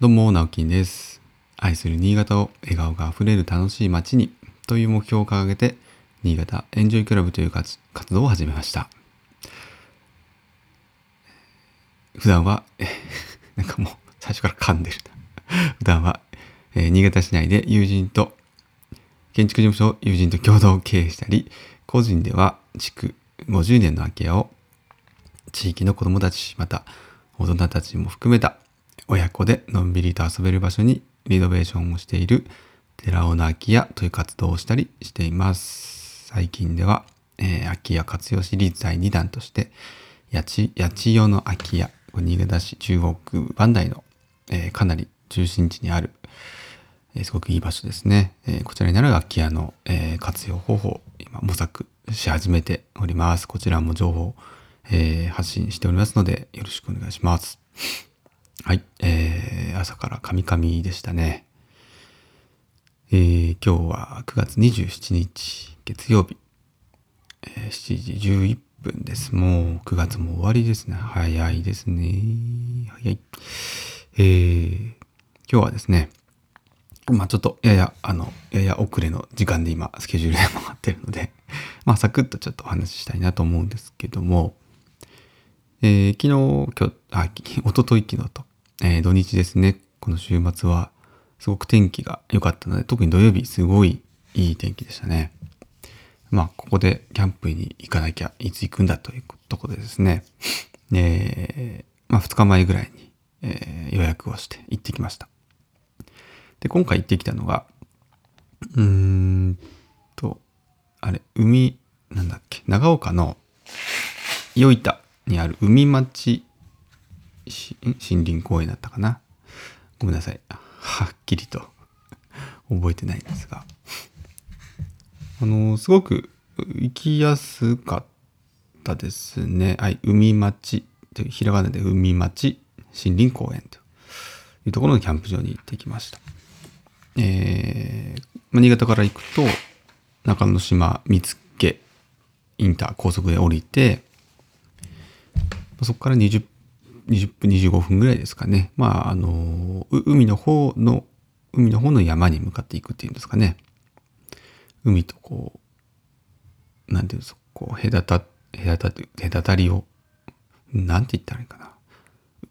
どうも、直樹です。愛する新潟を笑顔があふれる楽しい街にという目標を掲げて、新潟エンジョイクラブという活活動を始めました。普段は、なんかもう最初から噛んでる。普段は、えー新潟市内で友人と、建築事務所を友人と共同経営したり、個人では築50年の空き家を地域の子供たち、また大人たちも含めた親子でのんびりと遊べる場所にリノベーションをしている寺尾の空き家という活動をしたりしています。最近では、えー空き家活用シリーズ第2弾として、八千代の空き家、新潟市中央区磐梯の、えーかなり中心地にある、えーすごくいい場所ですね。えこちらになる空き家の、え活用方法今模索し始めております。こちらも情報、え発信しておりますのでよろしくお願いします。はい、えー朝からカミカミでしたね。えー今日は9月27日月曜日、えー7時11分です。もう9月も終わりですね。早いですね。早い。えー今日はですね、まあちょっとやや、あの、やや遅れの時間で今、スケジュールで回ってるので、まあサクッとちょっとお話ししたいなと思うんですけども、えー昨日、今日、あ、き一昨日昨日と、えー土日ですね、この週末は、すごく天気が良かったので、特に土曜日、すごいいい天気でしたね。まあ、ここでキャンプに行かなきゃいつ行くんだというところでですね、えーまあ2日前ぐらいに、えー予約をして行ってきました。で、今回行ってきたのが、うーんと、あれ、海、なんだっけ、長岡の与板にある海町森林公園だったかな。ごめんなさい。はっきりと覚えてないんですが。あの、すごく行きやすかったですね。はい、海町という、ひらがなで海町森林公園というところのキャンプ場に行ってきました。えーまあ新潟から行くと、中之島見附インター高速で降りて、そこから20 20分25分ぐらいですかね。まあ、あの、海の方の、海の方の山に向かっていくっていうんですかね。海とこう、なんていうんですか、こう、隔た、隔た、隔たりを、なんて言ったらいいかな。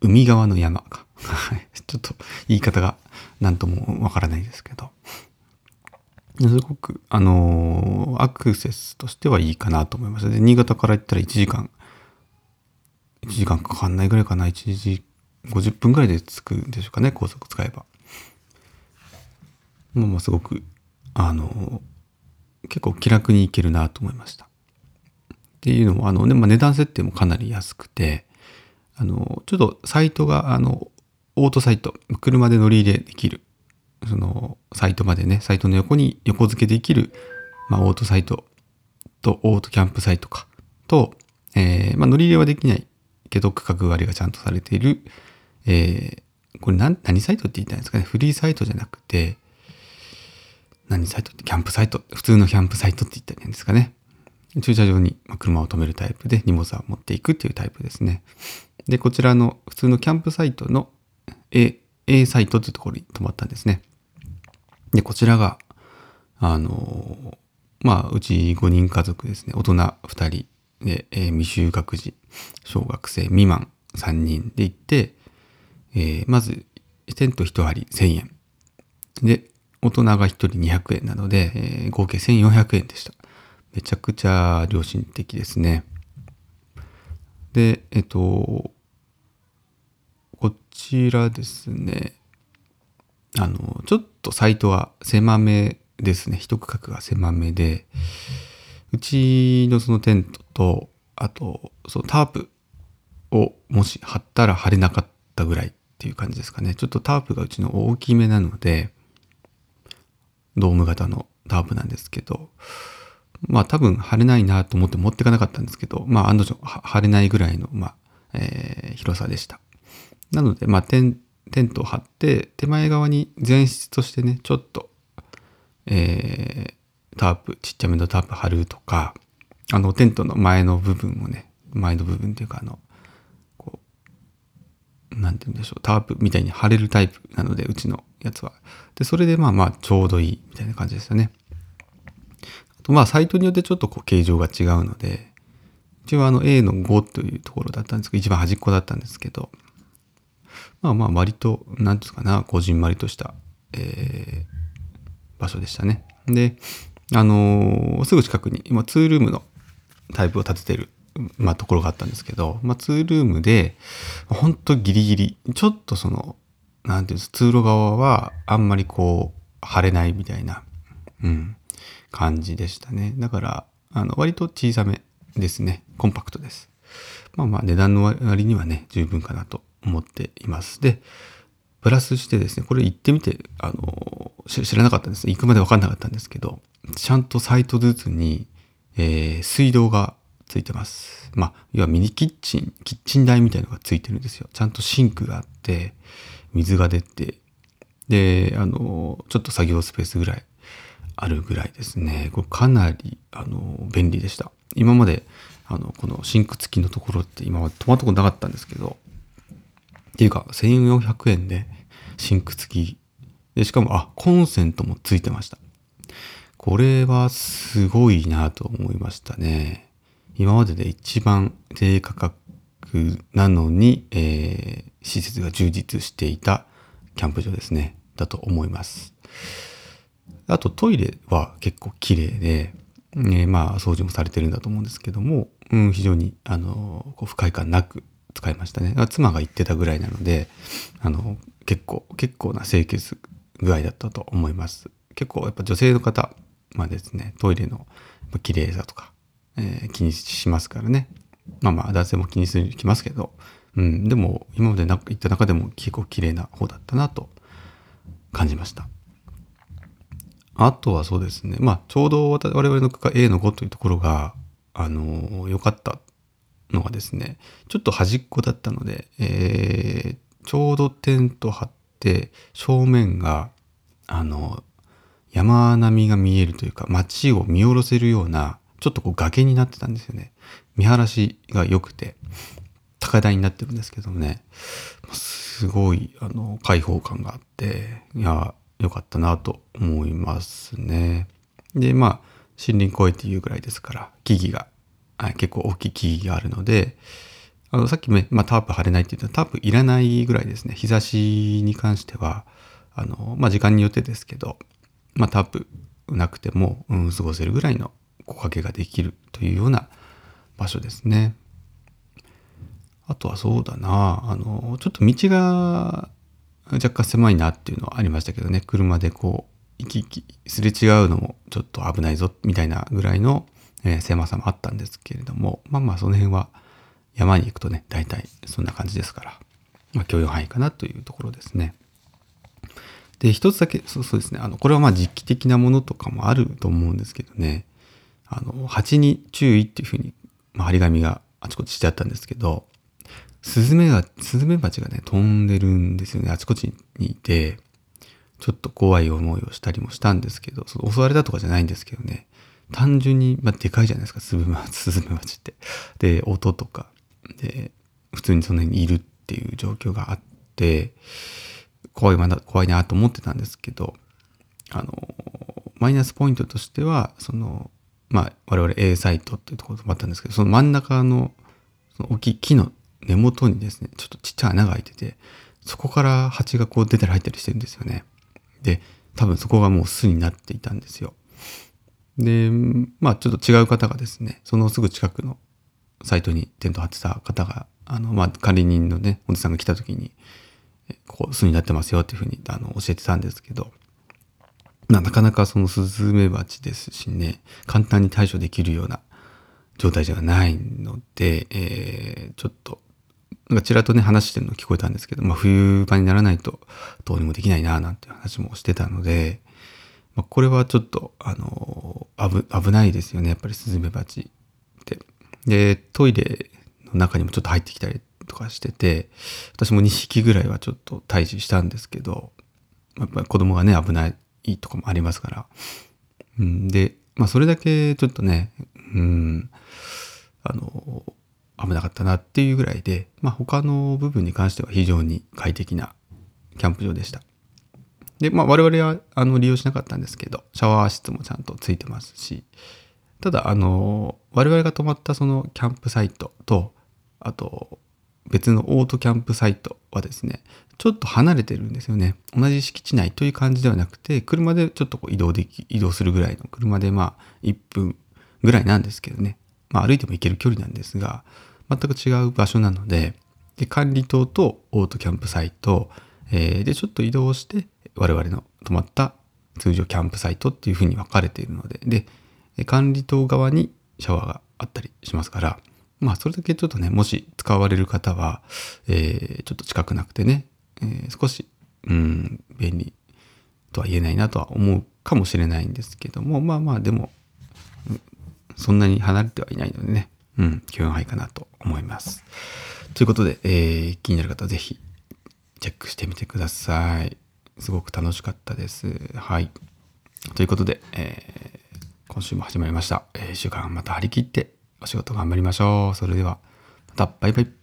海側の山か。はい ちょっと言い方がなんともわからないですけど。すごく、あのアクセスとしてはいいかなと思いました。で、新潟から行ったら1時間、1時間かかんないぐらいかな。1時50分ぐらいで着くんでしょうかね、高速使えば。まあまあすごく、あの結構気楽に行けるなと思いました。っていうのも、あのね、まあ、値段設定もかなり安くて、あの、ちょっとサイトが、あの、オートサイト、車で乗り入れできる、その、サイトまでね、サイトの横に横付けできる、まあ、オートサイトと、オートキャンプサイトか、と、えーまあ、乗り入れはできないけど、区画割がちゃんとされている、えーこれ何、何サイトって言ったんですかね、フリーサイトじゃなくて、何サイトって？キャンプサイト、普通のキャンプサイトって言ったらいいんですかね？駐車場に車を止めるタイプで荷物は持っていくっていうタイプですね。で、こちらの普通のキャンプサイトの A, A サイトっていうところに泊まったんですね。で、こちらが、あの、まあ、うち5人家族ですね。大人2人で、えー未就学児、小学生未満3人で行って、えーまず、テント1張り1000円。で、大人が1人200円なので、えー合計1400円でした。めちゃくちゃ良心的ですね。で、えっと、こちらですね、あの、ちょっとサイトは狭めですね。一区画が狭めで、うちのそのテントと、あと、そのタープをもし貼ったら貼れなかったぐらいっていう感じですかね。ちょっとタープがうちの大きめなので、ドーム型のタープなんですけど、まあ多分貼れないなと思って持ってかなかったんですけど、まあ案の定貼れないぐらいの、まあ、えー広さでした。なので、まあテンテントを張って、手前側に前室としてね、ちょっと、えータープ、ちっちゃめのタープ貼るとか、あのテントの前の部分をね、前の部分っていうかあの、こう、なんて言うんでしょう、タープみたいに貼れるタイプなので、うちのやつは。で、それでまあまあちょうどいいみたいな感じでしたね。あとまあサイトによってちょっとこう形状が違うので、一応あの A の5というところだったんですけど、一番端っこだったんですけど、まあまあ割と、なんですかな、こじんまりとした、えー、場所でしたね。で、あのー、すぐ近くに、今、ツールームのタイプを立ててる、まあ、ところがあったんですけど、まあ、ツールームで、ほんとギリギリ、ちょっとその、なんていうんです、通路側は、あんまりこう、晴れないみたいな、うん、感じでしたね。だから、あの、割と小さめですね。コンパクトです。まあまあ、値段の割にはね、十分かなと思っています。で、プラスしてですね、これ行ってみて、あの、知らなかったんです。行くまで分かんなかったんですけど、ちゃんとサイトずつに、えー、水道がついてます。まあ、要はミニキッチン、キッチン台みたいのがついてるんですよ。ちゃんとシンクがあって、水が出て、で、あの、ちょっと作業スペースぐらいあるぐらいですね。これかなり、あの、便利でした。今まで、あの、このシンク付きのところって今まで泊まったことなかったんですけど、ていうか、1400円でシンク付き。で、しかも、あ、コンセントもついてました。これはすごいなと思いましたね。今までで一番低価格なのに、えー、施設が充実していたキャンプ場ですね。だと思います。あとトイレは結構綺麗で、ね、まあ掃除もされてるんだと思うんですけども、うん、非常にあのこう不快感なく使いましたね。妻が言ってたぐらいなので、あの結構結構な清潔具合だったと思います。結構やっぱ女性の方まあですね、トイレの綺麗さとか、えー、気にしますからね。まあまあ男性も気にするきますけど、うん、でも今まで行った中でも結構綺麗な方だったなと感じました。あとはそうですね、まあちょうど我々の区間 A の5というところが、あの良かったのがですね、ちょっと端っこだったので、えー、ちょうどテント張って正面が、あの、山並みが見えるというか街を見下ろせるようなちょっとこう崖になってたんですよね。見晴らしが良くて高台になってるんですけどもねすごいあの開放感があっていや良かったなと思いますね。でまあ森林公園っていうぐらいですから木々がはい結構大きい木があるのであのさっきも、まあ、タープ張れないって言ったらタープいらないぐらいですね日差しに関してはあの、まあ、時間によってですけどまあ、タープなくても、うん、過ごせるぐらいの木陰ができるというような場所ですね。あとはそうだな、あの、ちょっと道が若干狭いなっていうのはありましたけどね、車でこう、行き来すれ違うのもちょっと危ないぞみたいなぐらいの、えー、狭さもあったんですけれども、まあまあその辺は山に行くとね、大体そんな感じですから、まあ許容範囲かなというところですね。で、一つだけ、そうそうですね。あの、これはまあ実機的なものとかもあると思うんですけどね。あの、蜂に注意っていうふうに、まあ、張り紙があちこちしてあったんですけど、スズメが、スズメバチがね、飛んでるんですよね。あちこちにいて、ちょっと怖い思いをしたりもしたんですけど、その襲われたとかじゃないんですけどね。単純に、まあ、でかいじゃないですか、スズメバチ、スズメバチって。で、音とか、で、普通にその辺にいるっていう状況があって、怖いな、怖いなと思ってたんですけど、あの、マイナスポイントとしては、その、まあ、我々 A サイトっていうところもあったんですけど、その真ん中の、その大きい木の根元にですね、ちょっとちっちゃい穴が開いてて、そこから蜂がこう出たり入ったりしてるんですよね。で、多分そこがもう巣になっていたんですよ。で、まあちょっと違う方がですね、そのすぐ近くのサイトにテント張ってた方が、あの、まあ管理人のね、おじさんが来た時に、こう巣になってますよっていうふうにあの教えてたんですけど、なかなかそのスズメバチですしね、簡単に対処できるような状態じゃないので、えー、ちょっと、なんかちらっとね話してるの聞こえたんですけど、まあ冬場にならないとどうにもできないななんて話もしてたので、まあ、これはちょっと、あの危、危ないですよね、やっぱりスズメバチって。で、トイレの中にもちょっと入ってきたりとかしてて、私も2匹ぐらいはちょっと退治したんですけど、やっぱり子供がね、危ないとかもありますから。うん、で、まあそれだけちょっとね、うん、あの、危なかったなっていうぐらいで、まあ、他の部分に関しては非常に快適なキャンプ場でした。で、まあ、我々はあの利用しなかったんですけど、シャワー室もちゃんとついてますし、ただ、あの、我々が泊まったそのキャンプサイトと、あと、別のオートキャンプサイトはですね、ちょっと離れてるんですよね。同じ敷地内という感じではなくて、車でちょっとこう移動でき、移動するぐらいの車でまあ1分ぐらいなんですけどね。まあ歩いても行ける距離なんですが、全く違う場所なので、で管理棟とオートキャンプサイト、えー、でちょっと移動して我々の泊まった通常キャンプサイトっていうふうに分かれているので、で、管理棟側にシャワーがあったりしますから、まあそれだけちょっとね、もし使われる方は、えー、ちょっと近くなくてね、えー、少し、うん、便利とは言えないなとは思うかもしれないんですけども、まあまあでも、そんなに離れてはいないのでね、うん、許容範囲かなと思います。ということで、えー、気になる方はぜひチェックしてみてください。すごく楽しかったです。はい。ということで、えー、今週も始まりました。えー、1週間また張り切ってお仕事頑張りましょう。それでは、またバイバイ。